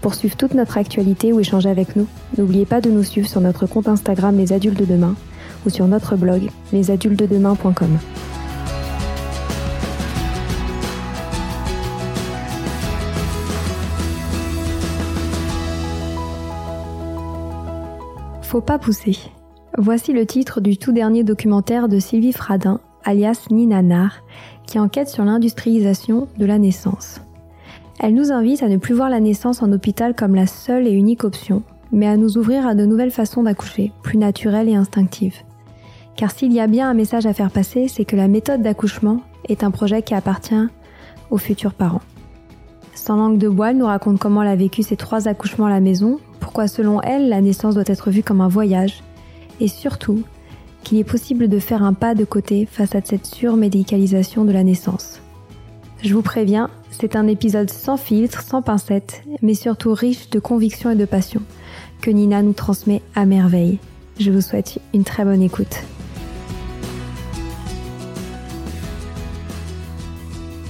Pour suivre toute notre actualité ou échanger avec nous, n'oubliez pas de nous suivre sur notre compte Instagram Les Adultes de Demain ou sur notre blog lesadultesdedemain.com. Faut pas pousser. Voici le titre du tout dernier documentaire de Sylvie Fradin, alias Nina Nar, qui enquête sur l'industrialisation de la naissance. Elle nous invite à ne plus voir la naissance en hôpital comme la seule et unique option, mais à nous ouvrir à de nouvelles façons d'accoucher, plus naturelles et instinctives. Car s'il y a bien un message à faire passer, c'est que la méthode d'accouchement est un projet qui appartient aux futurs parents. Sans langue de bois, elle nous raconte comment elle a vécu ses trois accouchements à la maison, pourquoi selon elle la naissance doit être vue comme un voyage, et surtout qu'il est possible de faire un pas de côté face à cette surmédicalisation de la naissance. Je vous préviens, c'est un épisode sans filtre, sans pincettes, mais surtout riche de conviction et de passion, que Nina nous transmet à merveille. Je vous souhaite une très bonne écoute.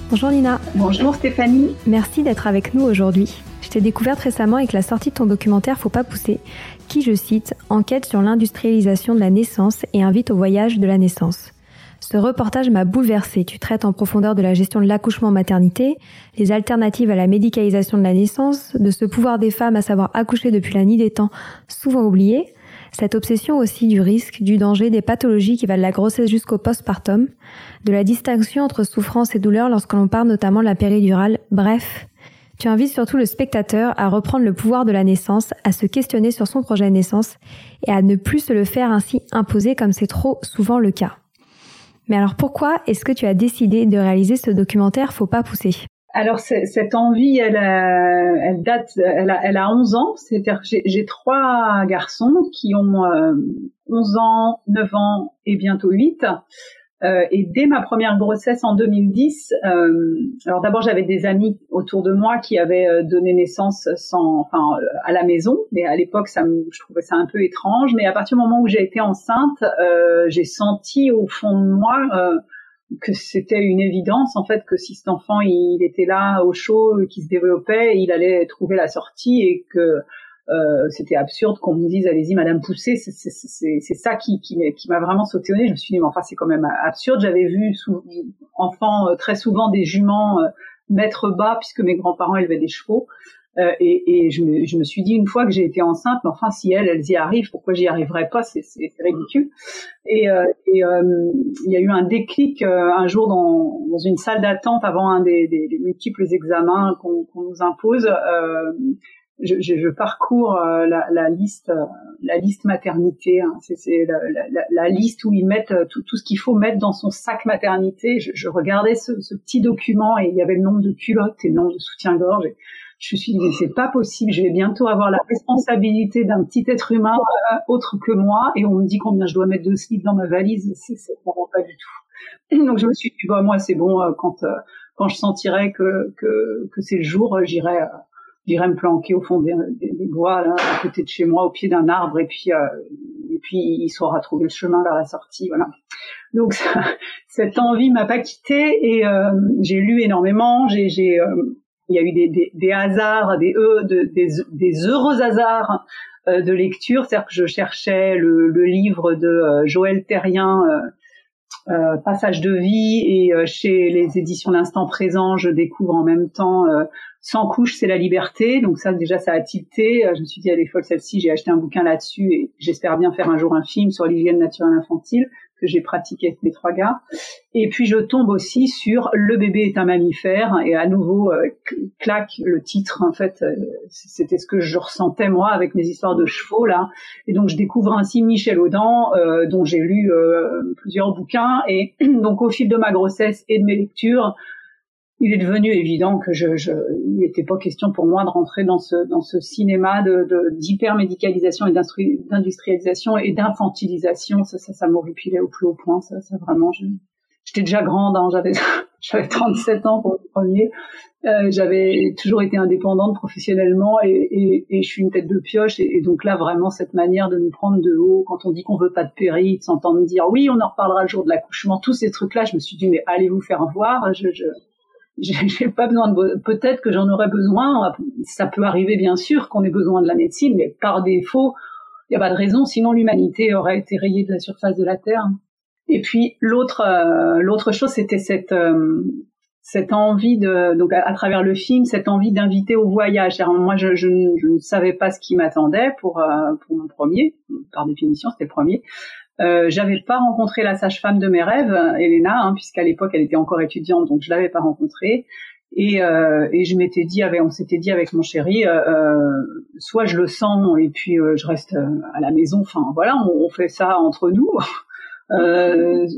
Bonjour Nina. Bonjour Stéphanie. Merci d'être avec nous aujourd'hui. Je t'ai découverte récemment avec la sortie de ton documentaire Faut pas pousser, qui, je cite, enquête sur l'industrialisation de la naissance et invite au voyage de la naissance. Ce reportage m'a bouleversé. Tu traites en profondeur de la gestion de l'accouchement maternité, les alternatives à la médicalisation de la naissance, de ce pouvoir des femmes à savoir accoucher depuis la nuit des temps, souvent oublié, cette obsession aussi du risque, du danger, des pathologies qui va de la grossesse jusqu'au postpartum, de la distinction entre souffrance et douleur lorsque l'on parle notamment de la péridurale, bref. Tu invites surtout le spectateur à reprendre le pouvoir de la naissance, à se questionner sur son projet de naissance et à ne plus se le faire ainsi imposer comme c'est trop souvent le cas. Mais alors pourquoi est-ce que tu as décidé de réaliser ce documentaire Faut pas pousser alors cette envie, elle, elle date, elle a, elle a 11 ans. C'est-à-dire j'ai trois garçons qui ont 11 euh, ans, 9 ans et bientôt 8. Euh, et dès ma première grossesse en 2010, euh, alors d'abord j'avais des amis autour de moi qui avaient euh, donné naissance sans, enfin euh, à la maison, mais à l'époque ça, je trouvais ça un peu étrange. Mais à partir du moment où j'ai été enceinte, j'ai senti au fond de moi que c'était une évidence en fait que si cet enfant il était là au chaud, qui se développait, il allait trouver la sortie et que euh, c'était absurde qu'on me dise allez-y Madame Poussé, c'est ça qui, qui m'a vraiment sauté au nez. Je me suis dit mais enfin c'est quand même absurde. J'avais vu sous, enfant euh, très souvent des juments euh, mettre bas puisque mes grands-parents élevaient des chevaux. Euh, et, et je, me, je, me, suis dit une fois que j'ai été enceinte, mais enfin si elles, elles y arrivent, pourquoi j'y arriverais pas? C'est ridicule. Et, euh, et il y a eu un déclic un jour dans, dans une salle d'attente avant un des, des, multiples examens qu'on nous impose. Euh, je, je, je, parcours euh, la, la, liste, euh, la liste maternité. Hein. C'est la, la, la, liste où ils mettent euh, tout, tout ce qu'il faut mettre dans son sac maternité. Je, je regardais ce, ce, petit document et il y avait le nombre de culottes et le nombre de soutien-gorge. Je me suis dit c'est pas possible. Je vais bientôt avoir la responsabilité d'un petit être humain autre que moi et on me dit combien je dois mettre de slips dans ma valise. C'est vraiment pas du tout. Donc je me suis dit bah moi c'est bon quand quand je sentirai que que, que c'est le jour, j'irai j'irais me planquer au fond des, bois, là, à côté de chez moi, au pied d'un arbre, et puis, euh, et puis il saura trouver le chemin vers la sortie, voilà. Donc cette envie m'a pas quittée et euh, j'ai lu énormément. J'ai, j'ai, euh, il y a eu des, des, des hasards, des, e, des, des heureux hasards euh, de lecture, c'est-à-dire que je cherchais le, le livre de Joël Terrien Passage de vie et chez les éditions L'Instant Présent, je découvre en même temps Sans couche, c'est la liberté. Donc ça déjà ça a tilté. Je me suis dit elle est folle celle-ci. J'ai acheté un bouquin là-dessus et j'espère bien faire un jour un film sur l'hygiène naturelle infantile que j'ai pratiqué avec mes trois gars. Et puis je tombe aussi sur Le bébé est un mammifère. Et à nouveau euh, claque le titre. En fait euh, c'était ce que je ressentais moi avec mes histoires de chevaux là. Et donc je découvre ainsi Michel Audin euh, dont j'ai lu plusieurs bouquins. Et donc au fil de ma grossesse et de mes lectures il est devenu évident que je, je il n'était pas question pour moi de rentrer dans ce dans ce cinéma de d'hypermédicalisation et d'industrialisation et d'infantilisation. Ça ça ça m'horripilait au plus haut point ça ça vraiment j'étais déjà grande hein, j'avais j'avais 37 ans pour le premier. Euh, j'avais toujours été indépendante professionnellement et, et, et, je suis une tête de pioche et, donc là vraiment cette manière de nous prendre de haut quand on dit qu'on veut pas de péri de s'entendre dire oui on en reparlera le jour de l'accouchement tous ces trucs là je me suis dit mais allez vous faire voir je, je j'ai pas besoin de peut-être que j'en aurais besoin. Ça peut arriver bien sûr qu'on ait besoin de la médecine mais par défaut il n'y a pas de raison. Sinon l'humanité aurait été rayée de la surface de la terre. Et puis l'autre euh, l'autre chose c'était cette euh, cette envie de donc à, travers le film cette envie d'inviter au voyage. Moi je, ne savais pas ce qui m'attendait pour euh, pour mon premier. Par définition c'était le premier euh, j'avais pas rencontré la sage-femme de mes rêves, Elena, hein, puisqu'à l'époque elle était encore étudiante, donc je l'avais pas rencontrée. Et, euh, et je m'étais dit, avec, on s'était dit avec mon chéri, euh, euh soit je le sens et puis euh, je reste à la maison. Enfin voilà, on, on fait ça entre nous.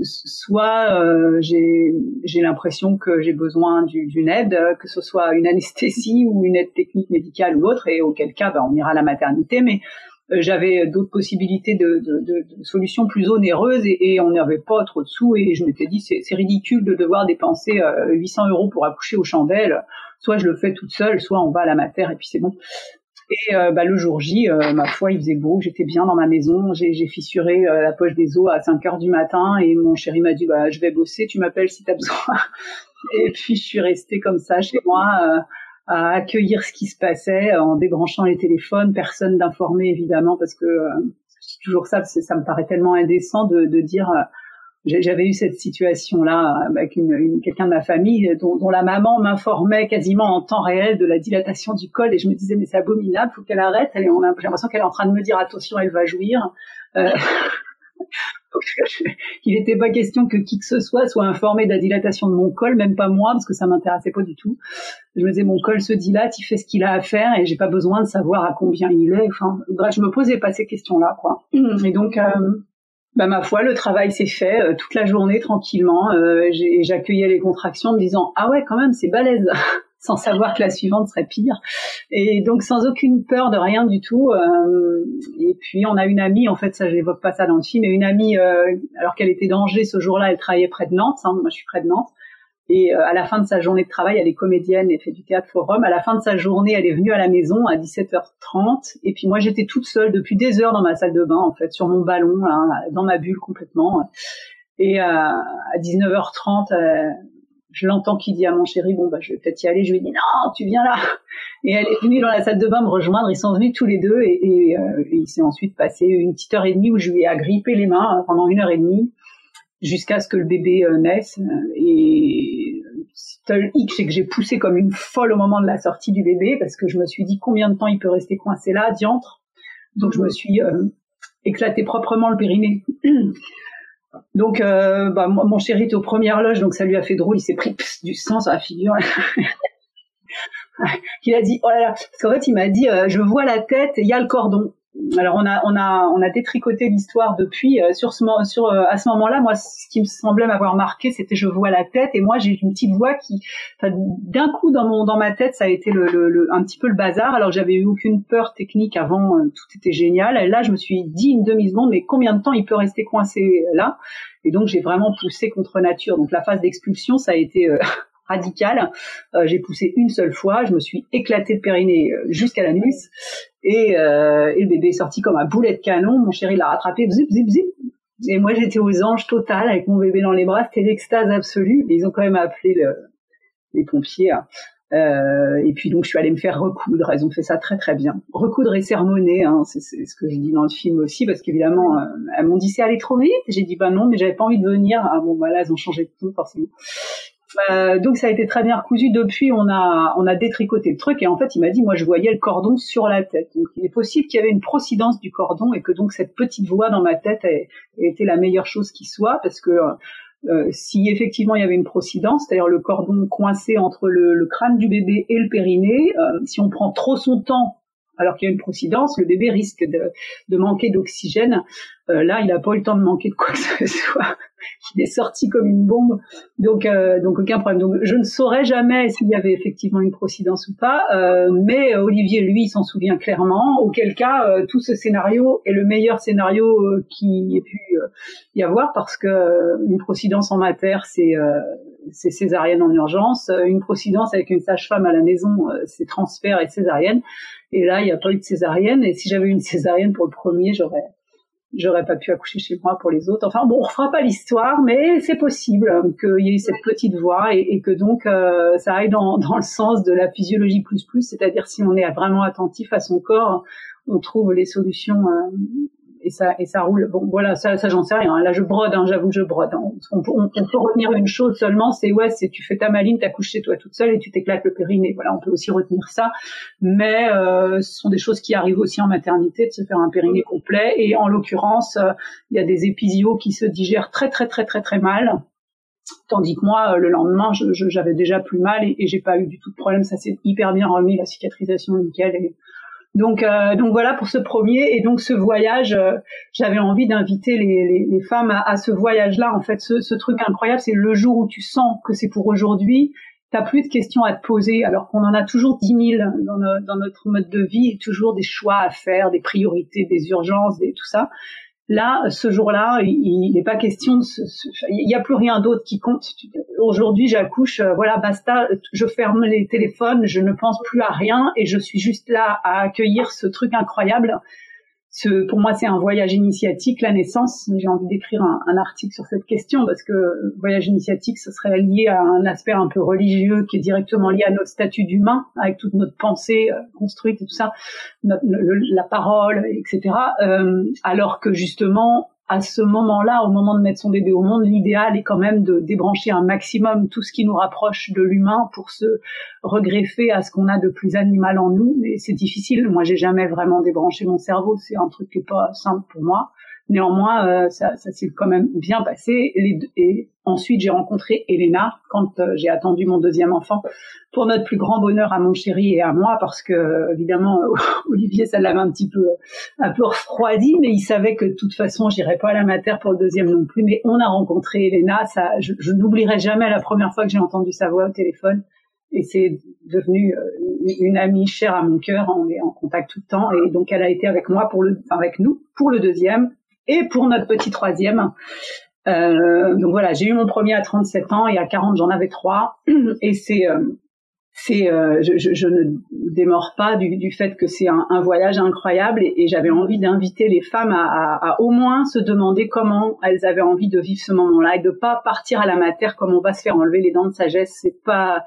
soit j'ai l'impression que j'ai besoin d'une aide, que ce soit une anesthésie ou une aide technique médicale ou autre, et auquel cas ben, on ira à la maternité. Mais euh, j'avais d'autres possibilités de, solutions plus onéreuses et, et on n'avait pas trop de sous et je m'étais dit c'est ridicule de devoir dépenser 800 euh, euros pour accoucher aux chandelles. Soit je le fais toute seule, soit on va à la mater et puis c'est bon. Et euh, bah, le jour J, ma foi, il faisait beau, j'étais bien dans ma maison, j'ai fissuré la poche des os à 5 heures du matin et mon chéri m'a dit bah, je vais bosser, tu m'appelles si tu as besoin. et puis je suis restée comme ça chez moi à accueillir ce qui se passait en débranchant les téléphones, personne d'informé évidemment parce que euh, c'est toujours ça, ça me paraît tellement indécent de, de dire euh, j'avais eu cette situation-là avec une, quelqu'un de ma famille dont, dont la maman m'informait quasiment en temps réel de la dilatation du col et je me disais mais c'est abominable, faut qu'elle arrête. Elle, on a, j'ai l'impression qu'elle est en train de me dire attention, elle va jouir. Euh, il n'était pas question que qui que ce soit soit informé de la dilatation de mon col, même pas moi, parce que ça m'intéressait pas du tout. Je me disais, mon col se dilate, il fait ce qu'il a à faire, et j'ai pas besoin de savoir à combien il est. Enfin, bref, je me posais pas ces questions-là, quoi. Et donc, euh, bah, ma foi, le travail s'est fait euh, toute la journée tranquillement. Euh, J'accueillais les contractions en me disant, ah ouais, quand même, c'est balèze. Sans savoir que la suivante serait pire. Et donc sans aucune peur de rien du tout. Euh, et puis on a une amie, en fait ça j'évoque pas ça dans le film, mais une amie, euh, alors qu'elle était d'Angers ce jour-là, elle travaillait près de Nantes, hein, moi je suis près de Nantes. Et euh, à la fin de sa journée de travail, elle est comédienne et fait du théâtre forum. À la fin de sa journée, elle est venue à la maison à 17h30. Et puis moi, j'étais toute seule depuis des heures dans ma salle de bain, en fait, sur mon ballon, dans ma bulle complètement. Et à 19h30, je l'entends qui dit à mon chéri, bon, bah, je vais peut-être y aller. Je lui dis, non, tu viens là. Et elle est venue dans la salle de bain me rejoindre. Ils sont venus tous les deux et, euh, il s'est ensuite passé une petite heure et demie où je lui ai agrippé les mains hein, pendant une heure et demie jusqu'à ce que le bébé euh, naisse. Et seul hic, c'est que j'ai poussé comme une folle au moment de la sortie du bébé parce que je me suis dit combien de temps il peut rester coincé là, diantre? Donc je me suis euh, éclaté proprement le périnée. Donc, euh, bah, mon chéri était aux premières loges, donc ça lui a fait drôle. Il s'est pris du sang sur la figure. il a dit, oh là là, parce qu'en fait, il m'a dit, euh, je vois la tête, il y a le cordon alors on a on a on a détricoté l'histoire depuis euh, sur ce sur euh, à ce moment-là moi ce qui me semblait m'avoir marqué c'était je vois la tête et moi j'ai une petite voix qui d'un coup dans mon dans ma tête ça a été le, le, un petit peu le bazar. Alors j'avais eu aucune peur technique avant euh, tout était génial et là je me suis dit une demi seconde mais combien de temps il peut rester coincé là? Et donc j'ai vraiment poussé contre nature. Donc la phase d'expulsion ça a été radical. j'ai poussé une seule fois, je me suis éclaté le périnée jusqu'à la nuit et, euh, et, le bébé est sorti comme un boulet de canon. Mon chéri l'a rattrapé, zip, zip, zip. Et moi, j'étais aux anges total avec mon bébé dans les bras. C'était l'extase absolue. ils ont quand même appelé le, les pompiers. Hein. Euh, et puis donc je suis allée me faire recoudre. Elles ont fait ça très très bien. Recoudre et sermonner, hein, c'est ce que je dis dans le film aussi, parce qu'évidemment euh, elles m'ont dit c'est aller trop vite. J'ai dit bah non, mais j'avais pas envie de venir. Ah bon bah là elles ont changé de tout forcément. Euh, donc ça a été très bien recousu. Depuis, on a on a détricoté le truc et en fait, il m'a dit, moi, je voyais le cordon sur la tête. Donc, il est possible qu'il y avait une procidence du cordon et que donc cette petite voix dans ma tête ait, été la meilleure chose qui soit parce que euh, si effectivement il y avait une procidence, c'est-à-dire le cordon coincé entre le, crâne du bébé et le périnée, euh, si on prend trop son temps alors qu'il y a une procidence, le bébé risque de, manquer d'oxygène. Euh, là, il n'a pas eu le temps de manquer de quoi que ce soit. Il est sorti comme une bombe, donc euh, donc aucun problème. Donc je ne saurais jamais s'il y avait effectivement une procidence ou pas, euh, mais Olivier lui s'en souvient clairement. Auquel cas, tout ce scénario est le meilleur scénario qui ait pu y avoir parce que une procidence en mater, c'est c'est césarienne en urgence. Une procidence avec une sage-femme à la maison, c'est transfert et césarienne. Et là, il n'y a pas eu de césarienne. Et si j'avais eu une césarienne pour le premier, j'aurais j'aurais pas pu accoucher chez moi pour les autres. Enfin bon, on refera pas l'histoire, mais c'est possible qu'il y ait eu cette petite voix et, que donc euh, ça aille dans, dans le sens de la physiologie plus plus, c'est-à-dire si on est vraiment attentif à son corps, on trouve les solutions euh, et ça et ça roule. Bon voilà, ça, ça j'en sais rien. Là je brode, hein, j'avoue je brode. Hein. On, peut retenir une chose seulement, c'est ouais, c'est tu fais ta maline, t'accouches chez toi toute seule et tu t'éclates le périnée. Voilà, on peut aussi retenir ça. Mais euh, ce sont des choses qui arrivent aussi en maternité de se faire un périnée complet. Et en l'occurrence, euh, il y a des épisodios qui se digèrent très très très très très mal. Tandis que moi, le lendemain, j'avais déjà plus mal et, et j'ai pas eu du tout de problème. Ça s'est hyper bien remis, la cicatrisation nickel. Et, donc, euh, donc voilà pour ce premier. Et donc ce voyage, euh, j'avais envie d'inviter les, femmes à, ce voyage-là. En fait, ce, ce truc incroyable, c'est le jour où tu sens que c'est pour aujourd'hui. T'as plus de questions à te poser, alors qu'on en a toujours dix mille dans, dans, notre mode de vie, toujours des choix à faire, des priorités, des urgences, des, tout ça. Là, ce jour-là, il n'est pas question de... il n'y a plus rien d'autre qui compte. Aujourd'hui, j'accouche, euh, voilà, basta, je ferme les téléphones, je ne pense plus à rien et je suis juste là à accueillir ce truc incroyable ce, pour moi, c'est un voyage initiatique, la naissance. J'ai envie d'écrire un, un, article sur cette question parce que voyage initiatique, ce serait lié à un aspect un peu religieux qui est directement lié à notre statut d'humain, avec toute notre pensée euh, construite et tout ça, notre, la parole, etc. Euh, alors que justement, à ce moment-là, au moment de mettre son bébé au monde, l'idéal est quand même de débrancher un maximum tout ce qui nous rapproche de l'humain pour se regreffer à ce qu'on a de plus animal en nous. Mais c'est difficile. Moi, j'ai jamais vraiment débranché mon cerveau. C'est un truc qui est pas simple pour moi. Néanmoins, euh, ça, ça s'est quand même bien passé. et ensuite, j'ai rencontré Elena quand euh, j'ai attendu mon deuxième enfant, pour notre plus grand bonheur à mon chéri et à moi, parce que évidemment Olivier, ça l'avait un petit peu, un peu refroidi, mais il savait que de toute façon, j'irais pas à la mater pour le deuxième non plus. Mais on a rencontré Elena. Ça, je, je n'oublierai jamais la première fois que j'ai entendu sa voix au téléphone et c'est devenu euh, une amie chère à mon cœur. On est en contact tout le temps et donc elle a été avec moi pour le, avec nous pour le deuxième et pour notre petit troisième. Euh, donc voilà, j'ai eu mon premier à 37 ans et à 40 j'en avais trois et c'est euh, c'est euh, je, je, je, ne démords pas du, du fait que c'est un, voyage incroyable et, j'avais envie d'inviter les femmes à, à, à, au moins se demander comment elles avaient envie de vivre ce moment-là et de pas partir à la matière comme on va se faire enlever les dents de sagesse. C'est pas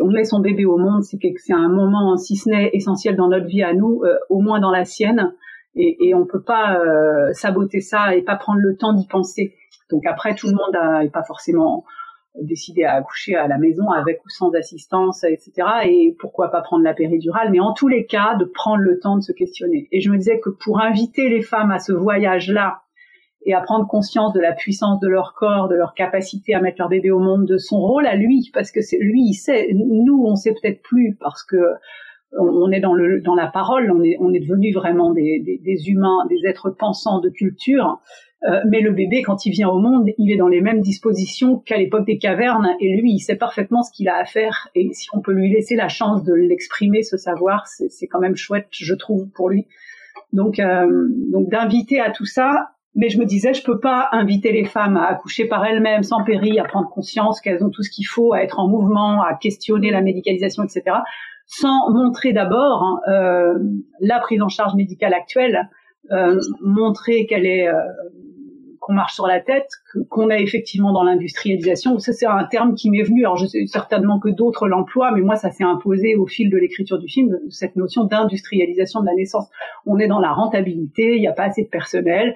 on met son bébé au monde, c'est c'est un moment, si ce n'est essentiel dans notre vie à nous, euh, au moins dans la sienne, et, et on peut pas euh, saboter ça et pas prendre le temps d'y penser. Donc après, tout le monde n'est pas forcément décidé à accoucher à la maison avec ou sans assistance, etc. Et pourquoi pas prendre la péridurale, mais en tous les cas, de prendre le temps de se questionner. Et je me disais que pour inviter les femmes à ce voyage-là et à prendre conscience de la puissance de leur corps, de leur capacité à mettre leur bébé au monde, de son rôle à lui, parce que c'est lui, il sait. Nous, on sait peut-être plus parce que on est dans le dans la parole, on est on est devenu vraiment des, des, des humains, des êtres pensants de culture. Euh, mais le bébé, quand il vient au monde, il est dans les mêmes dispositions qu'à l'époque des cavernes, et lui, il sait parfaitement ce qu'il a à faire. Et si on peut lui laisser la chance de l'exprimer, ce savoir, c'est quand même chouette, je trouve, pour lui. Donc, euh, donc d'inviter à tout ça. Mais je me disais, je peux pas inviter les femmes à accoucher par elles-mêmes, sans péri, à prendre conscience qu'elles ont tout ce qu'il faut, à être en mouvement, à questionner la médicalisation, etc sans montrer d'abord hein, euh, la prise en charge médicale actuelle, euh, montrer qu'elle est euh, qu'on marche sur la tête, qu'on est effectivement dans l'industrialisation. Ça, c'est un terme qui m'est venu. Alors, je sais certainement que d'autres l'emploient, mais moi, ça s'est imposé au fil de l'écriture du film, cette notion d'industrialisation de la naissance. On est dans la rentabilité, il n'y a pas assez de personnel.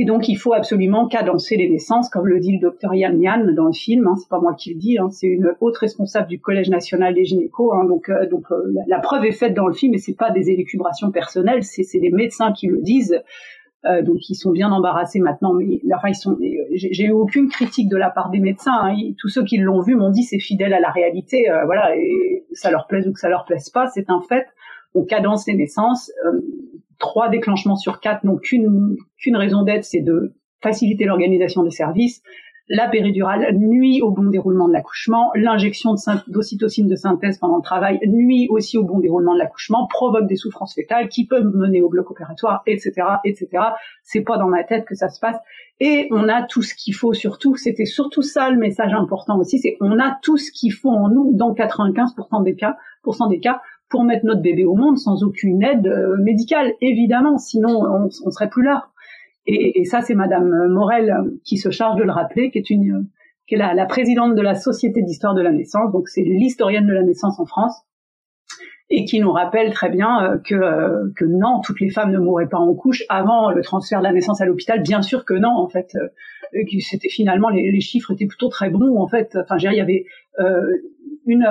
Et donc, il faut absolument cadencer les naissances, comme le dit le docteur Yann Yann dans le film. Hein, c'est pas moi qui le dis, hein, c'est une haute responsable du Collège national des gynécos. Hein, donc, euh, euh, la, preuve est faite dans le film, et c'est pas des élucubrations personnelles, c'est des médecins qui le disent. Euh, donc ils sont bien embarrassés maintenant, mais enfin ils sont. J'ai eu aucune critique de la part des médecins. Hein. tous ceux qui l'ont vu m'ont dit c'est fidèle à la réalité. Voilà, et ça leur plaise ou que ça leur plaise pas, c'est un fait. On cadence les naissances. Trois déclenchements sur quatre n'ont qu'une raison d'être, c'est de faciliter l'organisation des services la péridurale nuit au bon déroulement de l'accouchement, l'injection d'ocytocine de synthèse pendant le travail nuit aussi au bon déroulement de l'accouchement, provoque des souffrances fétales qui peuvent mener au bloc opératoire, etc., etc. C'est pas dans ma tête que ça se passe. Et on a tout ce qu'il faut surtout, c'était surtout ça le message important aussi, c'est on a tout ce qu'il faut en nous dans 95% des des cas pour mettre notre bébé au monde sans aucune aide euh, médicale, évidemment, sinon on, serait plus là. Et, ça, c'est Madame Morel qui se charge de le rappeler, qui est une, qui est la, présidente de la Société d'histoire de la naissance, donc c'est l'historienne de la naissance en France, et qui nous rappelle très bien euh, que, euh, que non, toutes les femmes ne mourraient pas en couche avant le transfert de la naissance à l'hôpital. Bien sûr que non, en fait, euh, c'était finalement les, chiffres étaient plutôt très bons, en fait. Enfin, il y avait une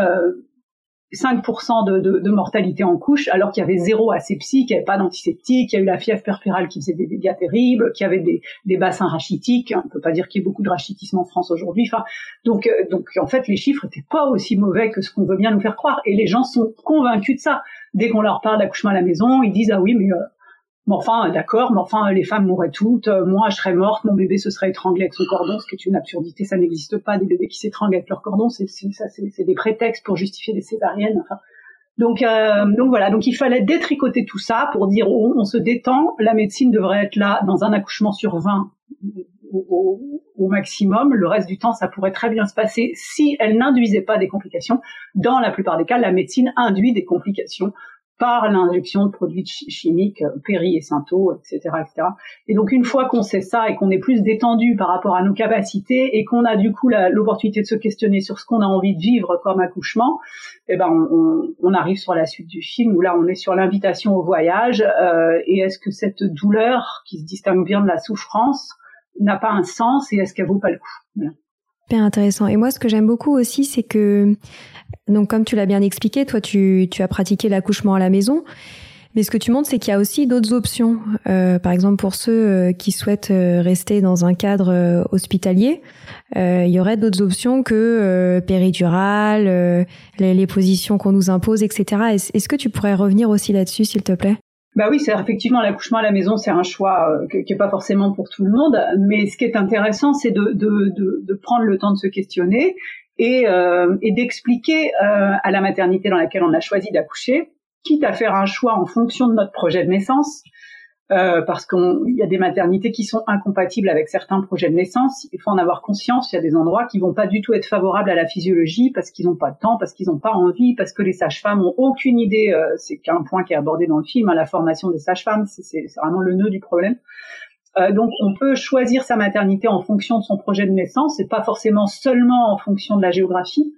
5% de, de, de, mortalité en couche, alors qu'il y avait zéro asepsie, qu'il n'y avait pas d'antiseptique, qu'il y a eu la fièvre perpérale qui faisait des dégâts terribles, qu'il y avait des, des bassins rachitiques. On peut pas dire qu'il y ait beaucoup de rachitisme en France aujourd'hui. Enfin, donc, euh, donc en fait, les chiffres n'étaient pas aussi mauvais que ce qu'on veut bien nous faire croire. Et les gens sont convaincus de ça. Dès qu'on leur parle d'accouchement à la maison, ils disent ah oui, mais euh, mais enfin, d'accord, mais enfin, les femmes mourraient toutes. Euh, moi, je serais morte, mon bébé se serait étranglé avec son cordon, ce qui est une absurdité. Ça n'existe pas, des bébés qui s'étranglent avec leur cordon. C'est, des prétextes pour justifier des césariennes. Enfin, donc, euh, donc voilà. Donc, il fallait détricoter tout ça pour dire oh, on se détend. La médecine devrait être là dans un accouchement sur 20 au, au, maximum. Le reste du temps, ça pourrait très bien se passer si elle n'induisait pas des complications. Dans la plupart des cas, la médecine induit des complications par l'injection de produits chimiques, euh, péri et synto, etc., etc. Et donc une fois qu'on sait ça et qu'on est plus détendu par rapport à nos capacités et qu'on a du coup l'opportunité de se questionner sur ce qu'on a envie de vivre comme accouchement, eh ben on, on, arrive sur la suite du film où là on est sur l'invitation au voyage euh, et est-ce que cette douleur qui se distingue bien de la souffrance n'a pas un sens et est-ce qu'elle vaut pas le coup? Super intéressant. Et moi, ce que j'aime beaucoup aussi, c'est que, donc, comme tu l'as bien expliqué, toi, tu, tu as pratiqué l'accouchement à la maison. Mais ce que tu montres, c'est qu'il y a aussi d'autres options. Euh, par exemple, pour ceux euh, qui souhaitent euh, rester dans un cadre hospitalier, il y aurait d'autres options que péridurale, les, les, positions qu'on nous impose, etc. Est-ce que tu pourrais revenir aussi là-dessus, s'il te plaît? Bah oui, c'est effectivement l'accouchement à la maison, c'est un choix euh, qui n'est pas forcément pour tout le monde, mais ce qui est intéressant, c'est de, prendre le temps de se questionner et, euh, d'expliquer euh, à la maternité dans laquelle on a choisi d'accoucher, quitte à faire un choix en fonction de notre projet de naissance, euh, parce qu'il y a des maternités qui sont incompatibles avec certains projets de naissance. Il faut en avoir conscience. Il y a des endroits qui vont pas du tout être favorables à la physiologie parce qu'ils n'ont pas de temps, parce qu'ils n'ont pas envie, parce que les sages-femmes ont aucune idée. Euh, c'est un point qui est abordé dans le film, hein, la formation des sages-femmes. C'est vraiment le nœud du problème. Euh, donc, on peut choisir sa maternité en fonction de son projet de naissance, et pas forcément seulement en fonction de la géographie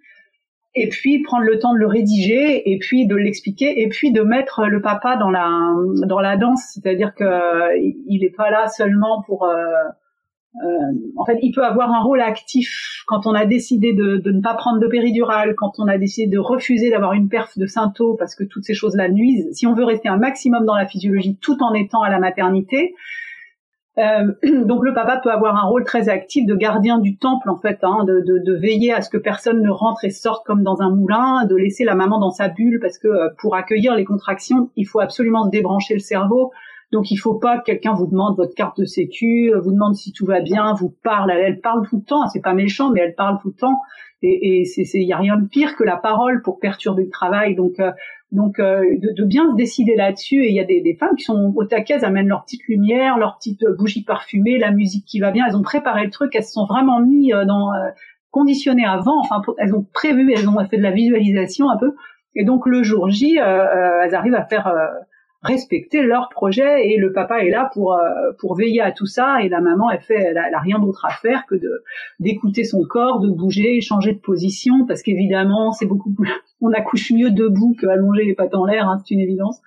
et puis prendre le temps de le rédiger et puis de l'expliquer et puis de mettre le papa dans la dans la danse. C'est-à-dire que il est pas là seulement pour euh, euh, en fait il peut avoir un rôle actif quand on a décidé de, de ne pas prendre de péridurale quand on a décidé de refuser d'avoir une perf de synto parce que toutes ces choses là nuisent. Si on veut rester un maximum dans la physiologie tout en étant à la maternité euh, donc le papa peut avoir un rôle très actif de gardien du temple en fait, hein, de, veiller à ce que personne ne rentre et sorte comme dans un moulin, de laisser la maman dans sa bulle parce que euh, pour accueillir les contractions, il faut absolument débrancher le cerveau. Donc il faut pas que quelqu'un vous demande votre carte de sécu, euh, vous demande si tout va bien, vous parle, elle, parle tout le temps, c'est pas méchant mais elle parle tout le temps et il y a rien de pire que la parole pour perturber le travail. Donc donc euh, de, de, bien se décider là-dessus. Et il y a des, des, femmes qui sont au taquet, elles amènent leur petite lumière, leur petite bougie parfumée, la musique qui va bien. Elles ont préparé le truc, elles se sont vraiment mis euh, dans euh, conditionnées avant. Enfin, elles ont prévu, elles ont fait de la visualisation un peu. Et donc le jour J, elles arrivent à faire respecter leur projet et le papa est là pour euh, pour veiller à tout ça et la maman elle fait elle a, rien d'autre à faire que d'écouter son corps de bouger changer de position parce qu'évidemment c'est beaucoup plus on accouche mieux debout que allonger les pattes en l'air hein, c'est une évidence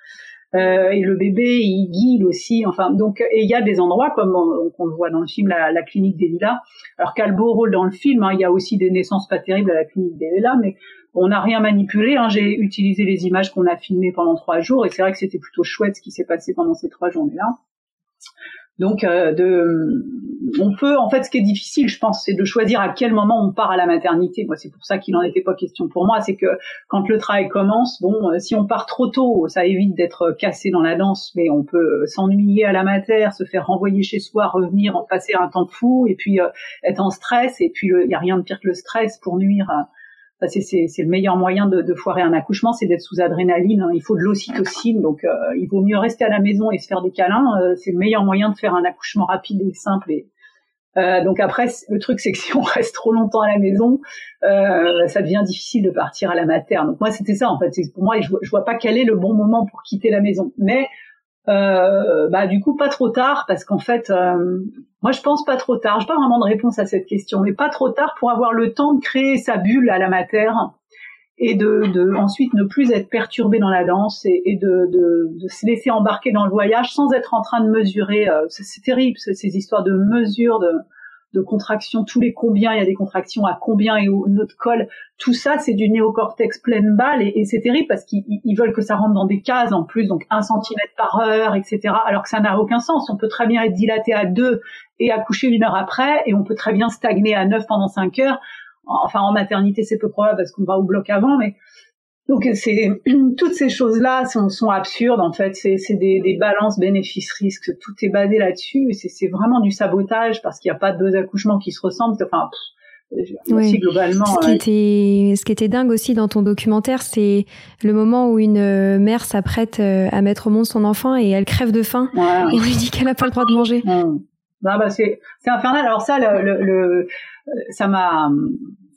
euh, et le bébé il guide aussi enfin donc et il y a des endroits comme on, le voit dans le film la, clinique des lilas alors quel beau rôle dans le film hein, il y a aussi des naissances pas terribles à la clinique des lilas mais on n'a rien manipulé. Hein. J'ai utilisé les images qu'on a filmées pendant trois jours et c'est vrai que c'était plutôt chouette ce qui s'est passé pendant ces trois journées-là. Donc, euh, de, on peut, en fait, ce qui est difficile, je pense, c'est de choisir à quel moment on part à la maternité. Moi, c'est pour ça qu'il n'en était pas question pour moi. C'est que quand le travail commence, bon, euh, si on part trop tôt, ça évite d'être cassé dans la danse, mais on peut s'ennuyer à la mater, se faire renvoyer chez soi, revenir, passer un temps fou, et puis euh, être en stress. Et puis, il n'y a rien de pire que le stress pour nuire. C'est le meilleur moyen de, foirer un accouchement, c'est d'être sous adrénaline. Hein. Il faut de l'ocytocine, donc euh, il vaut mieux rester à la maison et se faire des câlins. Euh, c'est le meilleur moyen de faire un accouchement rapide et simple. Et, euh, donc après, le truc c'est que si on reste trop longtemps à la maison, ça devient difficile de partir à la materne. Donc moi c'était ça en fait. Pour moi, je, je vois pas quel est le bon moment pour quitter la maison. Mais euh, bah du coup pas trop tard parce qu'en fait euh, moi je pense pas trop tard. J'ai pas vraiment de réponse à cette question mais pas trop tard pour avoir le temps de créer sa bulle à la matière et de, de, ensuite ne plus être perturbé dans la danse et, et de, de, de, se laisser embarquer dans le voyage sans être en train de mesurer euh, c'est terrible ces histoires de mesure de de contractions, tous les combien, il y a des contractions à combien et où notre col, tout ça c'est du néocortex pleine balle et, c'est terrible parce qu'ils veulent que ça rentre dans des cases en plus, donc un centimètre par heure, etc. Alors que ça n'a aucun sens. On peut très bien être dilaté à deux et accoucher une heure après et on peut très bien stagner à neuf pendant cinq heures. Enfin en maternité c'est peu probable parce qu'on va au bloc avant, mais donc c'est toutes ces choses-là sont, sont, absurdes en fait. C'est des, des, balances bénéfices-risques. Tout est basé là-dessus. C'est vraiment du sabotage parce qu'il n'y a pas deux accouchements qui se ressemblent. Enfin, oui. globalement. Ce qui, était, ce qui était dingue aussi dans ton documentaire, c'est le moment où une euh, mère s'apprête euh, à mettre au monde son enfant et elle crève de faim et on lui dit qu'elle n'a pas le droit de manger. Ah bah c'est infernal. Alors ça, le, le, le ça m'a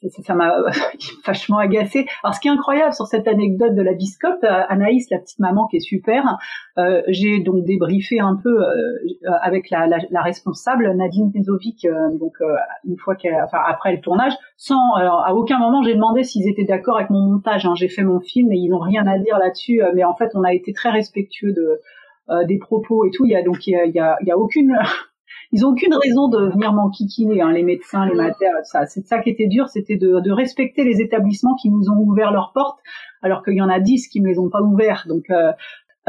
ça m'a vachement agacé. Alors ce qui est incroyable sur cette anecdote de la biscotte, euh, Anaïs, la petite maman qui est super, euh, j'ai donc débriefé un peu euh, avec la, la, la, responsable Nadine Pezovic, euh, donc une fois qu'elle, enfin après le tournage, sans, alors à aucun moment j'ai demandé s'ils étaient d'accord avec mon montage. Hein. J'ai fait mon film et ils n'ont rien à dire là-dessus, mais en fait on a été très respectueux de des propos et tout. Il y a donc il y a, il y a, il y a aucune ils ont aucune raison de venir m'enquiquiner, hein, les médecins, les matères, ça. C'est ça qui était dur, c'était de, de, respecter les établissements qui nous ont ouvert leurs portes, alors qu'il y en a dix qui me les ont pas ouverts. Donc, euh,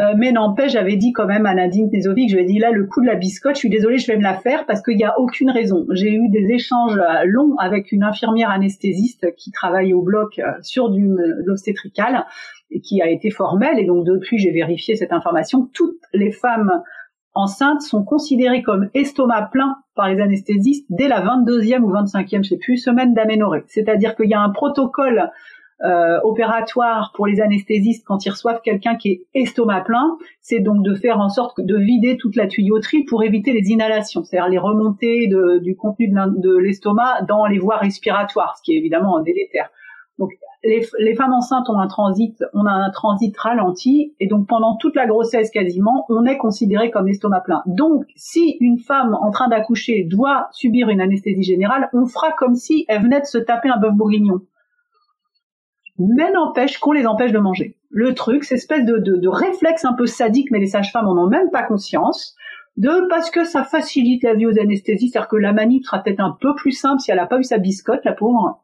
euh, mais n'empêche, j'avais dit quand même à Nadine Tezovic, je lui ai dit là le coup de la biscotte, je suis désolée, je vais me la faire parce qu'il n'y a aucune raison. J'ai eu des échanges euh, longs avec une infirmière anesthésiste qui travaille au bloc sur du l'obstétrical et qui a été formelle et donc depuis j'ai vérifié cette information. Toutes les femmes enceintes sont considérées comme estomac plein par les anesthésistes dès la 22e ou 25e, je sais plus, semaine d'aménorrhée. C'est-à-dire qu'il y a un protocole euh, opératoire pour les anesthésistes quand ils reçoivent quelqu'un qui est estomac plein, c'est donc de faire en sorte de vider toute la tuyauterie pour éviter les inhalations, c'est-à-dire les remontées du contenu de l'estomac dans les voies respiratoires, ce qui est évidemment délétère. Donc les, femmes enceintes ont un transit, on a un transit ralenti, et donc pendant toute la grossesse quasiment, on est considéré comme estomac plein. Donc, si une femme en train d'accoucher doit subir une anesthésie générale, on fera comme si elle venait de se taper un bœuf bourguignon. Mais n'empêche qu'on les empêche de manger. Le truc, c'est espèce de, de, réflexe un peu sadique, mais les sages-femmes en ont même pas conscience, de parce que ça facilite la vie aux anesthésistes, c'est-à-dire que la manip sera peut-être un peu plus simple si elle n'a pas eu sa biscotte, la pauvre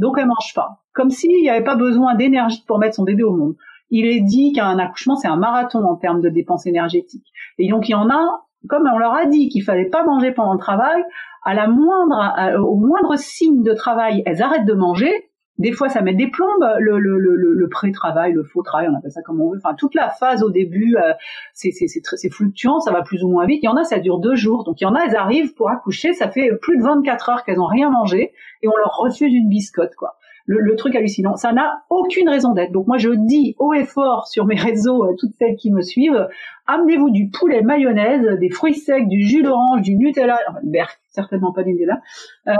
donc elle mange pas. Comme s'il n'y avait pas besoin d'énergie pour mettre son bébé au monde. Il est dit qu'un accouchement, c'est un marathon en termes de dépenses énergétiques. Et donc il y en a, comme on leur a dit qu'il fallait pas manger pendant le travail, à la moindre, au moindre signe de travail, elles arrêtent de manger. Des fois, ça met des plombes, le, le, le, le pré-travail, le faux travail, on appelle ça comme on veut. Enfin, toute la phase au début, euh, c'est c'est fluctuant, ça va plus ou moins vite. Il y en a, ça dure deux jours. Donc, il y en a, elles arrivent pour accoucher, ça fait plus de 24 heures qu'elles n'ont rien mangé et on leur refuse une biscotte, quoi le, truc hallucinant. Ça n'a aucune raison d'être. Donc moi je dis haut et fort sur mes réseaux, euh, toutes celles qui me suivent, amenez-vous du poulet mayonnaise, des fruits secs, du jus d'orange, du Nutella, enfin, certainement pas du Nutella. Euh,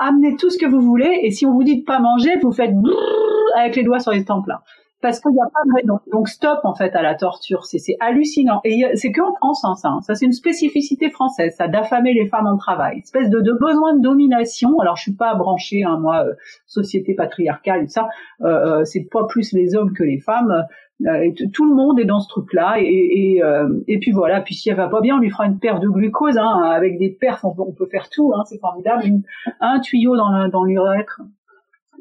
amenez tout ce que vous voulez et si on vous dit de pas manger, vous faites avec les doigts sur les tempes là. Parce qu'il n'y a pas de raison. Donc stop en fait à la torture, c'est hallucinant. Et c'est que en France, hein, ça, hein. ça c'est une spécificité française, ça d'affamer les femmes en travail, espèce de, besoin de domination. Alors je suis pas branchée, hein, moi, euh, société patriarcale ça, euh, euh, c'est pas plus les hommes que les femmes. Euh, tout le monde est dans ce truc-là et, et puis voilà. Puis si elle va pas bien, on lui fera une perf de glucose hein, avec des perfs. On, peut faire tout, hein, c'est formidable. un tuyau dans l'urètre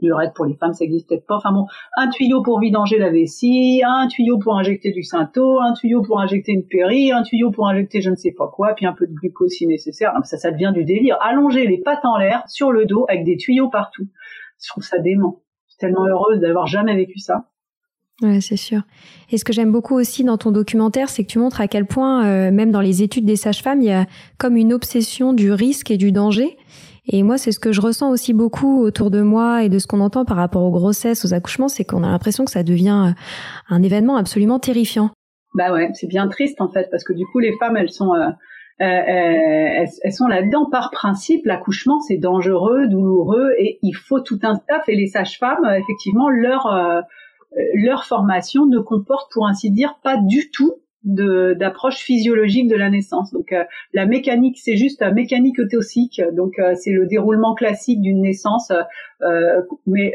l'urètre pour les femmes, ça n'existe peut-être pas. Enfin bon, un tuyau pour vidanger la vessie, un tuyau pour injecter du synto, un tuyau pour injecter une péri, un tuyau pour injecter je ne sais pas quoi, puis un peu de glucose si nécessaire. Ça, ça devient du délire. Allonger les pattes en l'air sur le dos avec des tuyaux partout. Je trouve ça dément. Je suis tellement heureuse d'avoir jamais vécu ça. Ouais, c'est sûr. Et ce que j'aime beaucoup aussi dans ton documentaire, c'est que tu montres à quel point, euh, même dans les études des sages-femmes, il y a comme une obsession du risque et du danger. Et moi, c'est ce que je ressens aussi beaucoup autour de moi et de ce qu'on entend par rapport aux grossesses, aux accouchements, c'est qu'on a l'impression que ça devient euh, un événement absolument terrifiant. Bah ouais, c'est bien triste en fait, parce que du coup, les femmes, elles sont, euh, euh, elles, sont là-dedans par principe. L'accouchement, c'est dangereux, douloureux, et il faut tout un staff. Et les sages-femmes, effectivement, leur leur formation ne comporte, pour ainsi dire, pas du tout d'approche physiologique de la naissance. Donc euh, la mécanique, c'est juste la mécanique eutéosique. Donc euh, c'est le déroulement classique d'une naissance euh, mais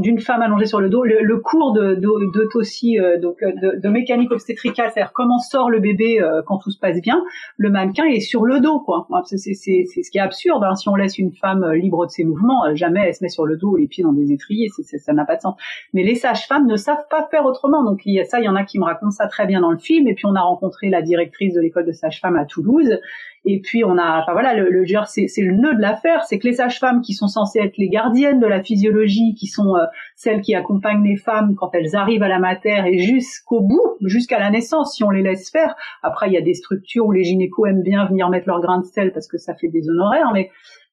d'une femme allongée sur le dos. Le, cours de, de, euh, donc euh, de, de, mécanique obstétricale, c'est-à-dire comment sort le bébé quand tout se passe bien, le mannequin est sur le dos, quoi. C'est ce qui est absurde. Hein. Si on laisse une femme libre de ses mouvements, jamais elle se met sur le dos, les pieds dans des étriers, ça n'a pas de sens. Mais les sages-femmes ne savent pas faire autrement. Donc il y a ça, il y en a qui me racontent ça très bien dans le film. Et puis on a rencontré la directrice de l'école de sages-femmes à Toulouse et puis on a, enfin voilà, le, le c'est, le nœud de l'affaire, c'est que les sages-femmes qui sont censées être les gardiennes de la physiologie, qui sont euh, celles qui accompagnent les femmes quand elles arrivent à la matière et jusqu'au bout, jusqu'à la naissance, si on les laisse faire. Après, il y a des structures où les gynécos aiment bien venir mettre leur grain de sel parce que ça fait des honoraires, mais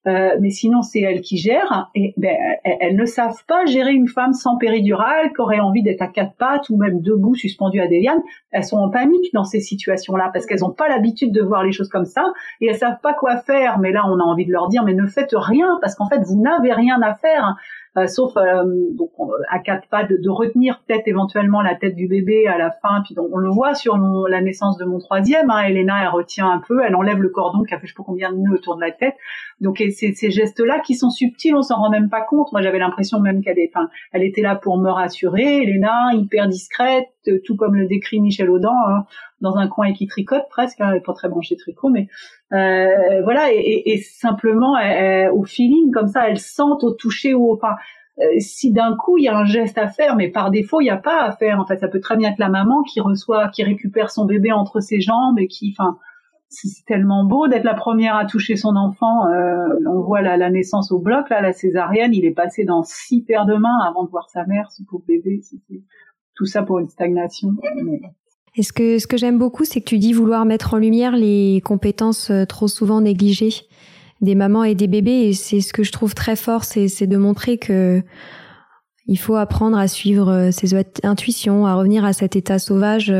euh, mais sinon c'est elles qui gèrent et ben, elles, ne savent pas gérer une femme sans péridurale qui aurait envie d'être à quatre pattes ou même debout suspendue à des lianes. Elles sont en panique dans ces situations-là parce qu'elles n'ont pas l'habitude de voir les choses comme ça et elles savent pas quoi faire. Mais là, on a envie de leur dire mais ne faites rien parce qu'en fait vous n'avez rien à faire. Euh, sauf euh, donc à quatre pas de, de retenir peut-être éventuellement la tête du bébé à la fin. Puis donc, on le voit sur la naissance de mon troisième. Hein, Elena, elle retient un peu, elle enlève le cordon qui a fait je sais pas combien de nœuds autour de la tête. Donc c'est ces gestes-là qui sont subtils, on s'en rend même pas compte. Moi, j'avais l'impression même qu'elle enfin, elle était là pour me rassurer. Elena, hyper discrète, tout comme le décrit Michel Audin, hein, dans un coin et qui tricote presque. Hein, pas très branchée tricot, mais euh, voilà. Et, simplement, au feeling comme ça, elle sent au toucher, au, enfin, euh, si d'un coup il y a un geste à faire, mais par défaut il n'y a pas à faire. En fait, ça peut très bien être la maman qui reçoit, qui récupère son bébé entre ses jambes et qui, enfin, c'est tellement beau d'être la première à toucher son enfant. Euh, on voit la, la, naissance au bloc, là, la césarienne, il est passé dans six paires de mains avant de voir sa mère, ce pauvre bébé. Tout ça pour une stagnation. Ce que, ce que j'aime beaucoup, c'est que tu dis vouloir mettre en lumière les compétences euh, trop souvent négligées des mamans et des bébés. Et c'est ce que je trouve très fort, c'est de montrer que il faut apprendre à suivre euh, ses intuitions, à revenir à cet état sauvage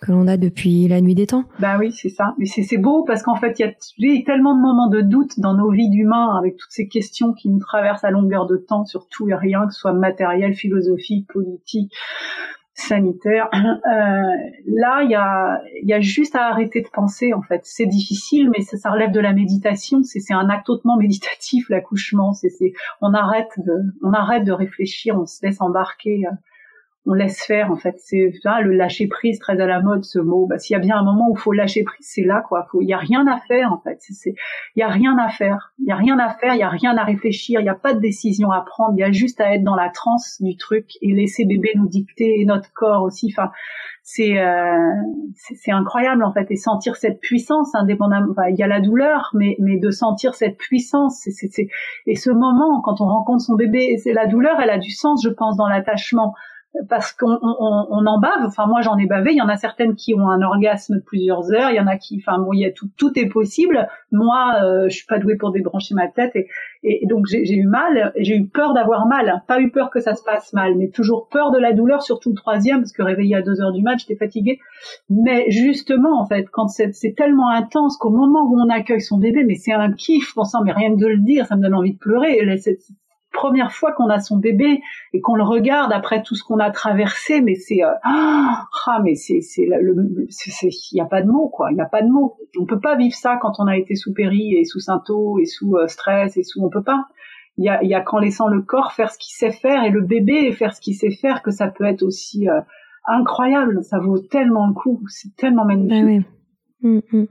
que l'on a depuis la nuit des temps. Bah oui, c'est ça. Mais c'est beau parce qu'en fait, il y a tellement de moments de doute dans nos vies d'humains avec toutes ces questions qui nous traversent à longueur de temps sur tout et rien, que ce soit matériel, philosophique, politique, sanitaire. Euh, là, il y a, juste à arrêter de penser, en fait. C'est difficile, mais ça, relève de la méditation. C'est un acte hautement méditatif, l'accouchement. On on arrête de réfléchir, on se laisse embarquer. On laisse faire en fait. C'est le lâcher prise très à la mode ce mot. Bah, s'il y a bien un moment où faut lâcher prise c'est là quoi. Il y a rien à faire en fait. Il y a rien à faire. Il y a rien à faire il y a rien à réfléchir il n'y a pas de décision à prendre il y a juste à être dans la transe du truc et laisser bébé nous dicter et notre corps aussi. Enfin c'est euh, c'est incroyable en fait. Et sentir cette puissance indépendamment il y a la douleur mais de sentir cette puissance et ce moment quand on rencontre son bébé c'est la douleur elle a du sens je pense dans l'attachement parce qu'on on, on, en bave. Enfin, moi, j'en ai bavé. Il y en a certaines qui ont un orgasme de plusieurs heures. Il y en a qui, enfin, bon, il y a tout, tout est possible. Moi, euh, je suis pas douée pour débrancher ma tête et, donc j'ai eu mal. J'ai eu peur d'avoir mal. Pas eu peur que ça se passe mal, mais toujours peur de la douleur, surtout le troisième, parce que réveillé à deux heures du match, j'étais fatiguée. Mais justement, en fait, quand c'est tellement intense qu'au moment où on accueille son bébé, mais c'est un kiff, pensant, mais rien que de le dire, ça me donne envie de pleurer première fois qu'on a son bébé et qu'on le regarde après tout ce qu'on a traversé, mais c'est euh, ah, ah mais c'est c'est il y a pas de mots quoi, il y a pas de mots. On peut pas vivre ça quand on a été sous péri et sous symptômes et sous euh, stress et sous on peut pas. Il y a, y a qu'en laissant le corps faire ce qu'il sait faire et le bébé faire ce qu'il sait faire que ça peut être aussi euh, incroyable. Ça vaut tellement le coup, c'est tellement magnifique. Ah mm, mm.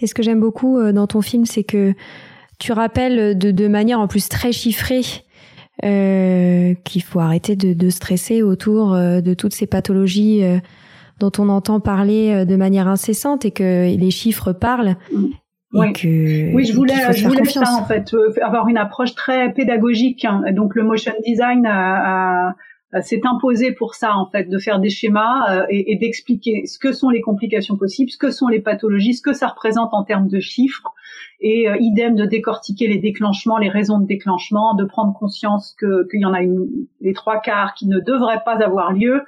Et ce que j'aime beaucoup dans ton film, c'est que tu rappelles de, de manière en plus très chiffrée euh, qu'il faut arrêter de, de stresser autour euh, de toutes ces pathologies euh, dont on entend parler de manière incessante et que les chiffres parlent. Mm. Oui. Que, oui, je voulais, je voulais ça en fait, avoir une approche très pédagogique. Hein. Donc le motion design a, a s'est imposé pour ça en fait, de faire des schémas euh, et, et d'expliquer ce que sont les complications possibles, ce que sont les pathologies, ce que ça représente en termes de chiffres, et euh, idem de décortiquer les déclenchements, les raisons de déclenchement, de prendre conscience que qu'il y en a une, les trois quarts qui ne devraient pas avoir lieu,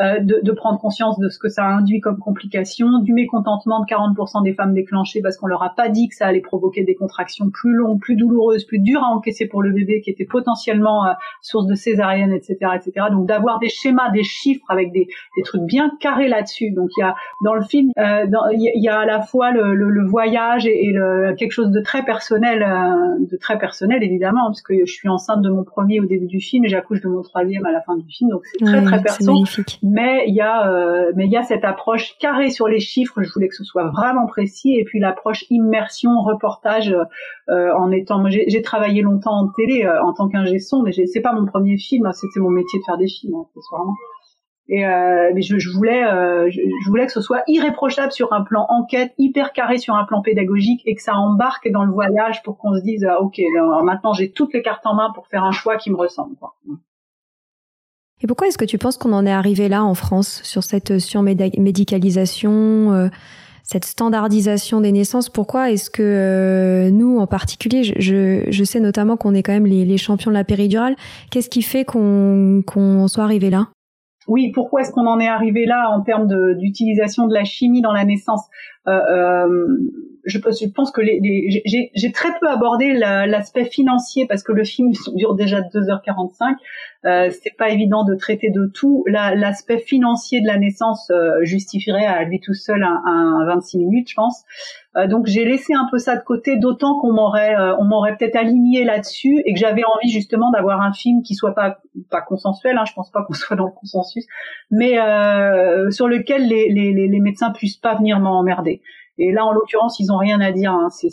euh, de, de, prendre conscience de ce que ça induit comme complication, du mécontentement de 40% des femmes déclenchées parce qu'on leur a pas dit que ça allait provoquer des contractions plus longues, plus douloureuses, plus dures à encaisser pour le bébé, qui était potentiellement euh, source de césarienne, etc., etc. Donc d'avoir des schémas, des chiffres avec des, des trucs bien carrés là-dessus. Donc il y a dans le film, euh, il y, a à la fois le, le, voyage et, et le, quelque chose de très personnel, euh, de très personnel évidemment, parce que je suis enceinte de mon premier au début du film et j'accouche de mon troisième à la fin du film, donc c'est très très perso. Mais il y a, euh, mais il y a cette approche carrée sur les chiffres. Je voulais que ce soit vraiment précis et puis l'approche immersion, reportage. Euh, en étant, j'ai travaillé longtemps en télé en tant qu'ingé son, mais c'est pas mon premier film, hein, c'était mon métier de faire des films, hein, et euh, mais je, je voulais, euh, je, voulais que ce soit irréprochable sur un plan enquête, hyper carré sur un plan pédagogique, et que ça embarque dans le voyage pour qu'on se dise ah, ok, alors maintenant j'ai toutes les cartes en main pour faire un choix qui me ressemble. Quoi. Et pourquoi est-ce que tu penses qu'on en est arrivé là en France sur cette surmédicalisation, euh, cette standardisation des naissances? Pourquoi est-ce que euh, nous, en particulier, je, je, sais notamment qu'on est quand même les, les champions de la péridurale. Qu'est-ce qui fait qu'on qu'on soit arrivé là? Oui, pourquoi est-ce qu'on en est arrivé là en termes d'utilisation de, la chimie dans la naissance? Euh, euh, je, pense que les, j'ai très peu abordé l'aspect financier parce que le film dure déjà 2h45. Euh, c'est pas évident de traiter de tout. L'aspect financier de la naissance euh, justifierait à lui tout seul un, un 26 minutes, je pense. Euh, donc j'ai laissé un peu ça de côté, d'autant qu'on m'aurait euh, on m'aurait peut-être aligné là-dessus et que j'avais envie justement d'avoir un film qui soit pas pas consensuel. Hein, je pense pas qu'on soit dans le consensus, mais euh, sur lequel les, les, les médecins puissent pas venir m'emmerder. Et là, en l'occurrence, ils ont rien à dire. Hein. C'est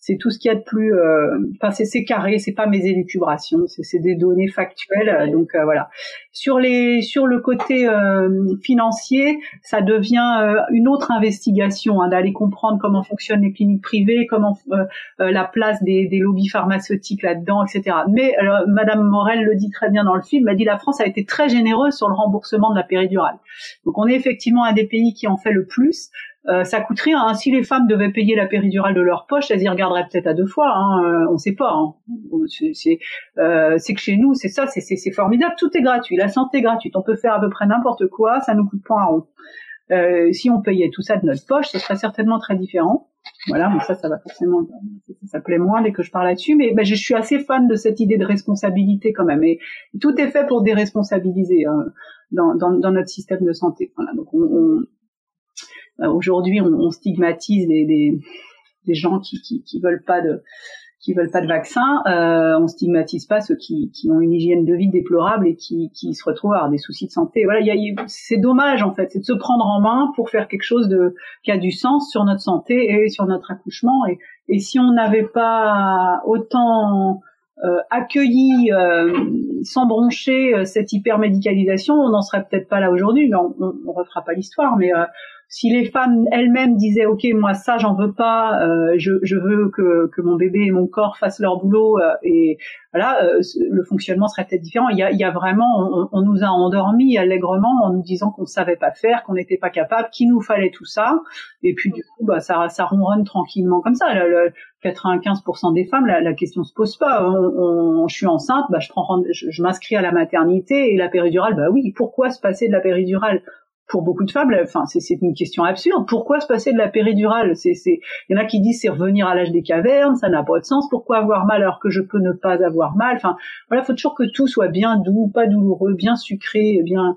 c'est tout ce qu'il y a de plus. Euh, enfin, c'est carré, c'est pas mes élucubrations, c'est des données factuelles. Euh, donc euh, voilà. Sur les sur le côté financier, ça devient une autre investigation hein, d'aller comprendre comment fonctionnent les cliniques privées, comment la place des, des lobbies pharmaceutiques là-dedans, etc. Mais Madame Morel le dit très bien dans le film. Elle dit la France a été très généreuse sur le remboursement de la péridurale. Donc on est effectivement un des pays qui en fait le plus. Euh, ça coûte rien. Hein. Si les femmes devaient payer la péridurale de leur poche, elles y regarderaient peut-être à deux fois. Hein. Euh, on ne sait pas. Hein. Euh, c'est que chez nous, c'est ça, c'est formidable. Tout est gratuit. La santé est gratuite. On peut faire à peu près n'importe quoi. Ça nous coûte pas un rond. si on payait tout ça de notre poche, ce serait certainement très différent. Voilà, mais ça, ça va forcément, ça, plaît moins dès que je parle là-dessus. Mais ben, je suis assez fan de cette idée de responsabilité quand même. Et tout est fait pour déresponsabiliser dans, dans, dans, notre système de santé. Voilà, donc on, on euh, aujourd'hui, on, on, stigmatise les gens qui, qui, qui veulent pas de qui veulent pas de vaccin, euh, on stigmatise pas ceux qui, qui, ont une hygiène de vie déplorable et qui, qui se retrouvent à avoir des soucis de santé. Voilà, c'est dommage en fait, c'est de se prendre en main pour faire quelque chose de qui a du sens sur notre santé et sur notre accouchement. Et, et si on n'avait pas autant euh, accueilli euh, sans broncher euh, cette hypermédicalisation, on n'en serait peut-être pas là aujourd'hui. On, on, on refera pas l'histoire, mais euh, si les femmes elles-mêmes disaient ok moi ça j'en veux pas, euh, je, je, veux que, que, mon bébé et mon corps fassent leur boulot euh, et voilà euh, le fonctionnement serait peut-être différent. Il y a, il y a vraiment on, on, nous a endormis allègrement en nous disant qu'on ne savait pas faire, qu'on n'était pas capable, qu'il nous fallait tout ça et puis du coup bah ça ça ronronne tranquillement comme ça. Le, 95% des femmes la, la, question se pose pas. On, je suis enceinte, bah je prends je m'inscris à la maternité et la péridurale bah oui pourquoi se passer de la péridurale? Pour beaucoup de femmes, enfin c'est une question absurde. Pourquoi se passer de la péridurale? C'est il y en a qui disent c'est revenir à l'âge des cavernes, ça n'a pas de sens. Pourquoi avoir mal alors que je peux ne pas avoir mal? Enfin voilà, faut toujours que tout soit bien doux, pas douloureux, bien sucré, bien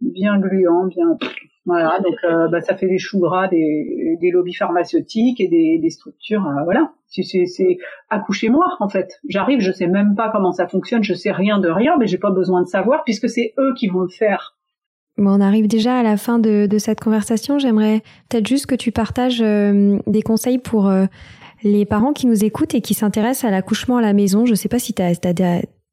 bien gluant, bien voilà. Donc euh, bah, ça fait des choux gras des, des lobbies pharmaceutiques et des, des structures. Euh, voilà, c'est accouchez-moi en fait. J'arrive, je sais même pas comment ça fonctionne, je sais rien de rien, mais j'ai pas besoin de savoir puisque c'est eux qui vont le faire on arrive déjà à la fin de, cette conversation. J'aimerais peut-être juste que tu partages euh, des conseils pour euh, les parents qui nous écoutent et qui s'intéressent à l'accouchement à la maison. Je ne sais pas si tu as,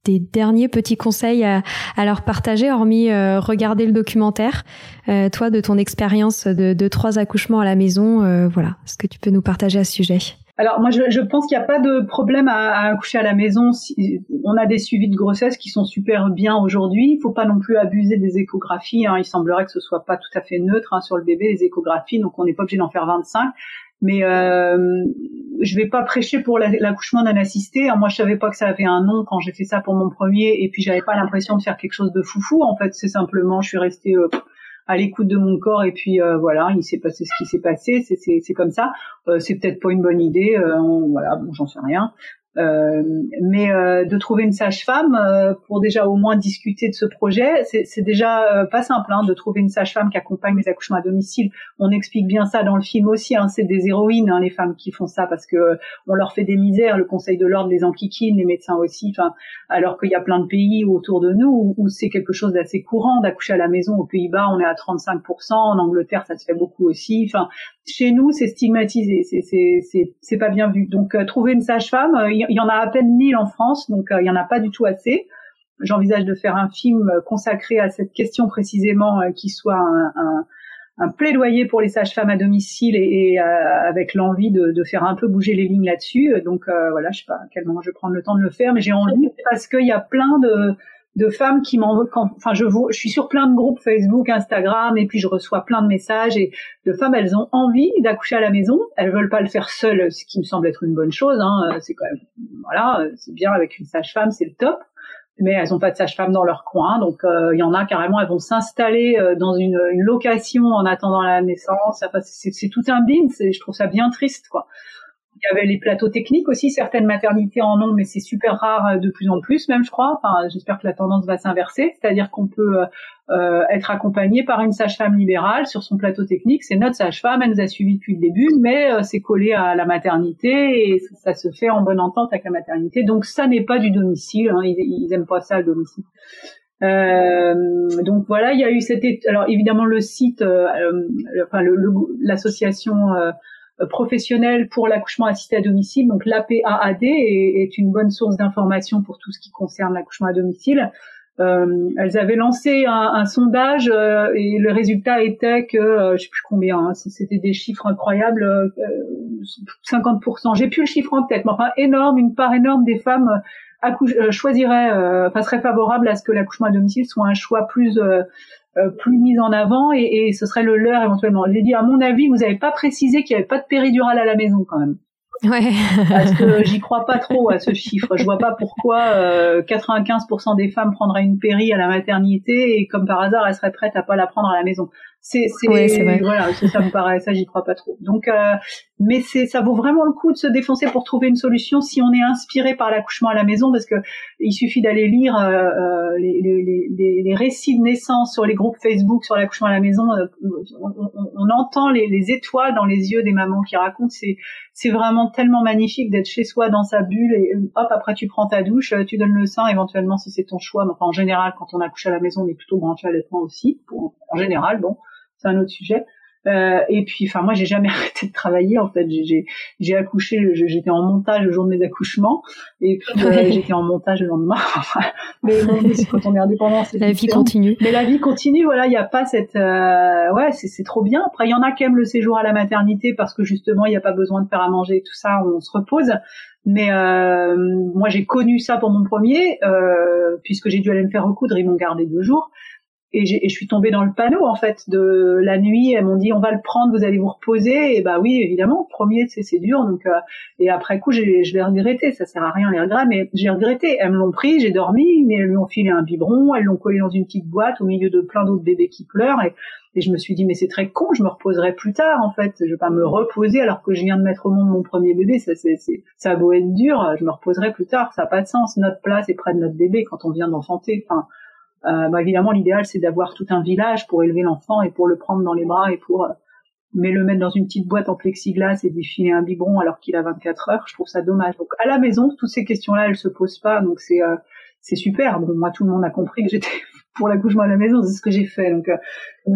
des, derniers petits conseils à, leur partager, hormis euh, regarder le documentaire. toi, de ton expérience de, de, trois accouchements à la maison, voilà, est-ce que tu peux nous partager à ce sujet? Alors moi, je, je pense qu'il n'y a pas de problème à, à, accoucher à la maison. Si, on a des suivis de grossesse qui sont super bien aujourd'hui. Il faut pas non plus abuser des échographies. Hein. Il semblerait que ce soit pas tout à fait neutre hein, sur le bébé les échographies, donc on n'est pas obligé d'en faire 25. Mais euh, je vais pas prêcher pour l'accouchement d'un assisté. Moi, je savais pas que ça avait un nom quand j'ai fait ça pour mon premier, et puis j'avais pas l'impression de faire quelque chose de foufou. En fait, c'est simplement, je suis restée euh, à l'écoute de mon corps et puis euh, voilà, il s'est passé ce qui s'est passé, c'est comme ça. Euh, c'est peut-être pas une bonne idée, euh, voilà, bon, j'en sais rien. Euh, mais euh, de trouver une sage-femme euh, pour déjà au moins discuter de ce projet, c'est déjà pas simple hein, de trouver une sage-femme qui accompagne les accouchements à domicile. On explique bien ça dans le film aussi. Hein, c'est des héroïnes hein, les femmes qui font ça parce que on leur fait des misères. Le Conseil de l'ordre les enquiquine, les médecins aussi. Enfin, alors qu'il y a plein de pays autour de nous où, c'est quelque chose d'assez courant d'accoucher à la maison. Aux Pays-Bas, on est à 35%. En Angleterre, ça se fait beaucoup aussi. Enfin, chez nous, c'est stigmatisé. C'est pas bien vu. Donc, trouver une sage-femme il y en a à peine 1000 en France, donc euh, il y en a pas du tout assez. J'envisage de faire un film consacré à cette question précisément, euh, qui soit un, plaidoyer pour les sages-femmes à domicile et, euh, avec l'envie de, faire un peu bouger les lignes là-dessus. Donc voilà, je sais pas à quel moment je vais prendre le temps de le faire, mais j'ai envie parce qu'il y a plein de de femmes qui m'envoient, enfin je, je suis sur plein de groupes Facebook, Instagram, et puis je reçois plein de messages et de femmes, elles ont envie d'accoucher à la maison, elles veulent pas le faire seules, ce qui me semble être une bonne chose. Hein, c'est quand même, voilà, c'est bien avec une sage-femme, c'est le top. Mais elles ont pas de sage-femme dans leur coin, donc euh, il y en a carrément, elles vont s'installer euh, dans une, une, location en attendant la naissance. c'est tout un bin, je trouve ça bien triste, quoi. Il y avait les plateaux techniques aussi, certaines maternités en ont, mais c'est super rare euh, de plus en plus, même je crois. Enfin, j'espère que la tendance va s'inverser, c'est-à-dire qu'on peut euh, euh, être accompagné par une sage-femme libérale sur son plateau technique. C'est notre sage-femme, elle nous a suivis depuis le début, mais c'est collé à la maternité et ça, se fait en bonne entente avec la maternité. Donc ça n'est pas du domicile, hein, ils, ils aiment pas ça le domicile. Euh, donc voilà, il y a eu cette alors évidemment le site, enfin l'association euh, professionnelle pour l'accouchement assisté à domicile. Donc l'APAAD est, est une bonne source d'information pour tout ce qui concerne l'accouchement à domicile. Euh, elles avaient lancé un, sondage euh, et le résultat était que euh, je sais plus combien, hein, c'était des chiffres incroyables, 50%. J'ai plus le chiffre en tête, mais enfin énorme, une part énorme des femmes choisiraient, enfin seraient favorables à ce que l'accouchement à domicile soit un choix plus euh, plus mise en avant et, et, ce serait le leur éventuellement. J'ai dit à mon avis, vous n'avez pas précisé qu'il n'y avait pas de péridurale à la maison quand même. Ouais. Parce que j'y crois pas trop à ce chiffre. Je vois pas pourquoi euh, 95% des femmes prendraient une péri à la maternité et comme par hasard elles seraient prêtes à pas la prendre à la maison c'est c'est voilà ça me paraît ça j'y crois pas trop. Donc euh, mais c'est ça vaut vraiment le coup de se défoncer pour trouver une solution si on est inspiré par l'accouchement à la maison parce que il suffit d'aller lire euh, euh les, les, les, les, récits de naissance sur les groupes Facebook sur l'accouchement à la maison euh, on, on, on, entend les, les étoiles dans les yeux des mamans qui racontent. C'est c'est vraiment tellement magnifique d'être chez soi dans sa bulle et hop après tu prends ta douche tu donnes le sein éventuellement si c'est ton choix. Enfin en général quand on accouche à la maison on est plutôt branché à l'allaitement aussi pour, en général bon c'est un autre sujet. Euh, et puis, enfin, moi, j'ai jamais arrêté de travailler. En fait, j'ai accouché, j'étais en montage le jour de mes accouchements, et puis euh, j'étais en montage le lendemain. mais bon, quand on est indépendant, la vie continue. Mais la vie continue. Voilà, il n'y a pas cette, euh, ouais, c'est trop bien. Après, il y en a qui aiment le séjour à la maternité parce que justement, il n'y a pas besoin de faire à manger, tout ça, on se repose. Mais euh, moi, j'ai connu ça pour mon premier, puisque j'ai dû aller me faire recoudre, ils m'ont gardé deux jours. Et, je suis tombée dans le panneau en fait de la nuit. Elles m'ont dit on va le prendre, vous allez vous reposer. Et bah oui, évidemment, premier c'est dur. Donc euh, et après coup, je l'ai regretté. Ça sert à rien les regrets, mais j'ai regretté. Elles me l'ont pris, j'ai dormi, mais elles lui ont filé un biberon, elles l'ont collé dans une petite boîte au milieu de plein d'autres bébés qui pleurent. Et, et je me suis dit mais c'est très con, je me reposerai plus tard en fait. Je vais pas me reposer alors que je viens de mettre au monde mon premier bébé. Ça c'est ça a être dur, je me reposerai plus tard. Ça a pas de sens. Notre place est près de notre bébé quand on vient d'enfanter. Euh, bah, évidemment, l'idéal, c'est d'avoir tout un village pour élever l'enfant et pour le prendre dans les bras et pour euh, mais le mettre dans une petite boîte en plexiglas et défiler un biberon alors qu'il a 24 heures, je trouve ça dommage. Donc à la maison, toutes ces questions-là, elles se posent pas, donc c'est euh, c'est super. Bon, moi, tout le monde a compris que j'étais pour l'accouchement à la maison, c'est ce que j'ai fait. Donc, euh, euh,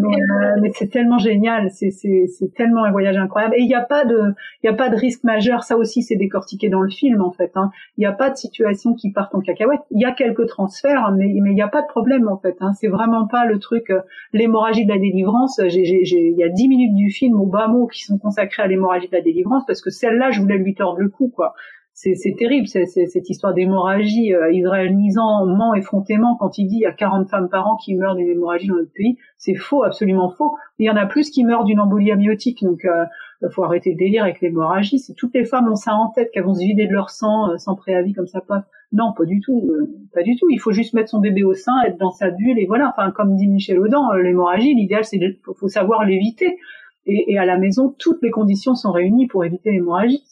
mais, c'est tellement génial, c'est tellement un voyage incroyable. Et il n'y a pas de, il y a pas de risque majeur. Ça aussi, c'est décortiqué dans le film en fait. Hein. Il n'y a pas de situation qui part en cacahuète. Il y a quelques transferts, mais mais il n'y a pas de problème en fait. Hein. C'est vraiment pas le truc, euh, l'hémorragie de la délivrance. J'ai, il y a dix minutes du film au bas mot qui sont consacrés à l'hémorragie de la délivrance parce que celle-là, je voulais lui tordre le cou quoi c'est terrible cette histoire d'hémorragie. Euh, Israël Nizan ment effrontément quand il dit il y a 40 femmes par an qui meurent d'une hémorragie dans notre pays. C'est faux, absolument faux. Il y en a plus qui meurent d'une embolie amniotique. Donc, euh, faut arrêter de délire avec l'hémorragie. C'est toutes les femmes ont ça en tête qu'elles vont se vider de leur sang euh, sans préavis comme ça pas. Non, pas du tout, pas du tout. Il faut juste mettre son bébé au sein, être dans sa bulle et voilà. Enfin, comme dit Michel Audin, l'hémorragie, l'idéal c'est faut savoir l'éviter et, et, à la maison, toutes les conditions sont réunies pour éviter l'hémorragie.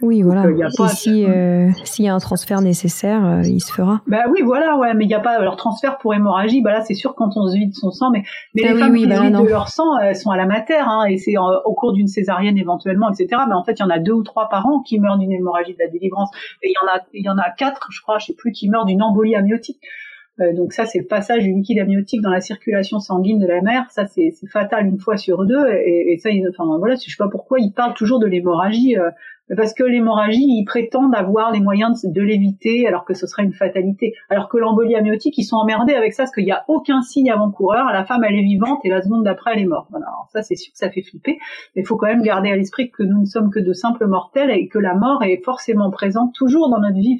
Oui, voilà. Euh, si euh, s'il y a un transfert nécessaire, euh, il se fera. Bah oui, voilà, ouais, mais il n'y a pas leur transfert pour hémorragie. Bah là, c'est sûr quand on se vide son sang, mais, mais ah les femmes qui bah vident de leur sang, elles sont à la mater, hein, et c'est au cours d'une césarienne éventuellement, etc. Mais en fait, il y en a deux ou trois par an qui meurent d'une hémorragie de la délivrance, et il y en a, il y en a quatre, je crois, je sais plus, qui meurent d'une embolie amniotique. Euh, donc ça, c'est le passage du liquide amniotique dans la circulation sanguine de la mère. Ça, c'est fatal une fois sur deux. Et, et ça, enfin voilà, je sais pas pourquoi ils parlent toujours de l'hémorragie. Euh, parce que l'hémorragie, ils prétendent avoir les moyens de, l'éviter, alors que ce serait une fatalité. Alors que l'embolie amniotique, ils sont emmerdés avec ça, parce qu'il n'y a aucun signe avant-coureur. La femme, elle est vivante, et la seconde d'après, elle est morte. Alors ça, c'est sûr que ça fait flipper. Mais il faut quand même garder à l'esprit que nous ne sommes que de simples mortels, et que la mort est forcément présente toujours dans notre vie.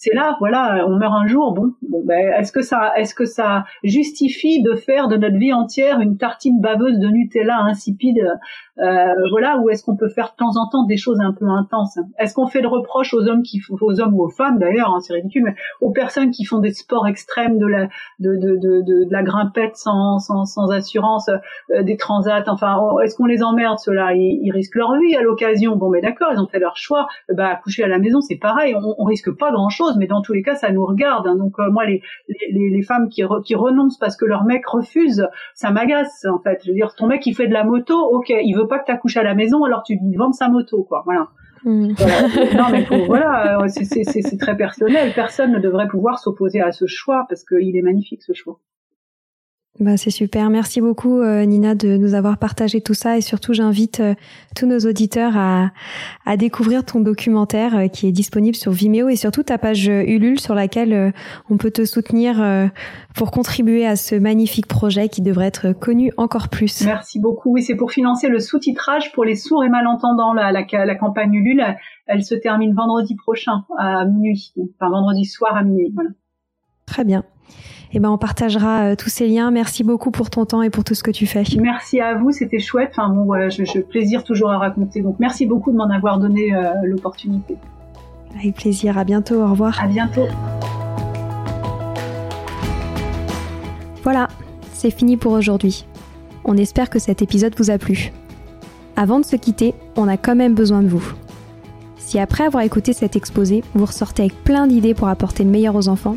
C'est là, voilà, on meurt un jour, bon, bon ben, est-ce que ça, est-ce que ça justifie de faire de notre vie entière une tartine baveuse de Nutella insipide, euh, voilà, ou est-ce qu'on peut faire de temps en temps des choses un peu intenses? Est-ce qu'on fait le reproche aux hommes qui, aux hommes ou aux femmes d'ailleurs, hein, c'est ridicule, mais aux personnes qui font des sports extrêmes, de la, de, de, de, de, la grimpette sans, sans, sans assurance, euh, des transats, enfin, est-ce qu'on les emmerde ceux-là? Ils, risquent leur vie à l'occasion. Bon, mais d'accord, ils ont fait leur choix. Bah, coucher à la maison, c'est pareil, on, on risque pas grand-chose mais dans tous les cas, ça nous regarde. Hein. Donc euh, moi, les, les, les, femmes qui, qui renoncent parce que leur mec refuse, ça m'agace en fait. Je veux dire, ton mec il fait de la moto, ok, il veut pas que tu accouches à la maison, alors tu lui vends sa moto, quoi. Voilà. Hmm. non mais voilà, euh, c'est très personnel. Personne ne devrait pouvoir s'opposer à ce choix parce qu'il est magnifique ce choix. Bah, c'est super. Merci beaucoup, euh, Nina, de nous avoir partagé tout ça. Et surtout, j'invite euh, tous nos auditeurs à, à découvrir ton documentaire euh, qui est disponible sur Vimeo et surtout ta page Ulule sur laquelle on peut te soutenir pour contribuer à ce magnifique projet qui devrait être connu encore plus. Merci beaucoup. Oui, c'est pour financer le sous-titrage pour les sourds et malentendants. La, la, la campagne Ulule, elle, se termine vendredi prochain à minuit. Enfin, vendredi soir à minuit. Voilà. Très bien eh ben on partagera euh, tous ces liens. Merci beaucoup pour ton temps et pour tout ce que tu fais. Merci à vous, c'était chouette. Enfin bon voilà, je, plaisir toujours à raconter. Donc merci beaucoup de m'en avoir donné euh, l'opportunité. Avec plaisir. À bientôt. Au revoir. À bientôt. Voilà, c'est fini pour aujourd'hui. On espère que cet épisode vous a plu. Avant de se quitter, on a quand même besoin de vous. Si après avoir écouté cet exposé, vous ressortez avec plein d'idées pour apporter le meilleur aux enfants,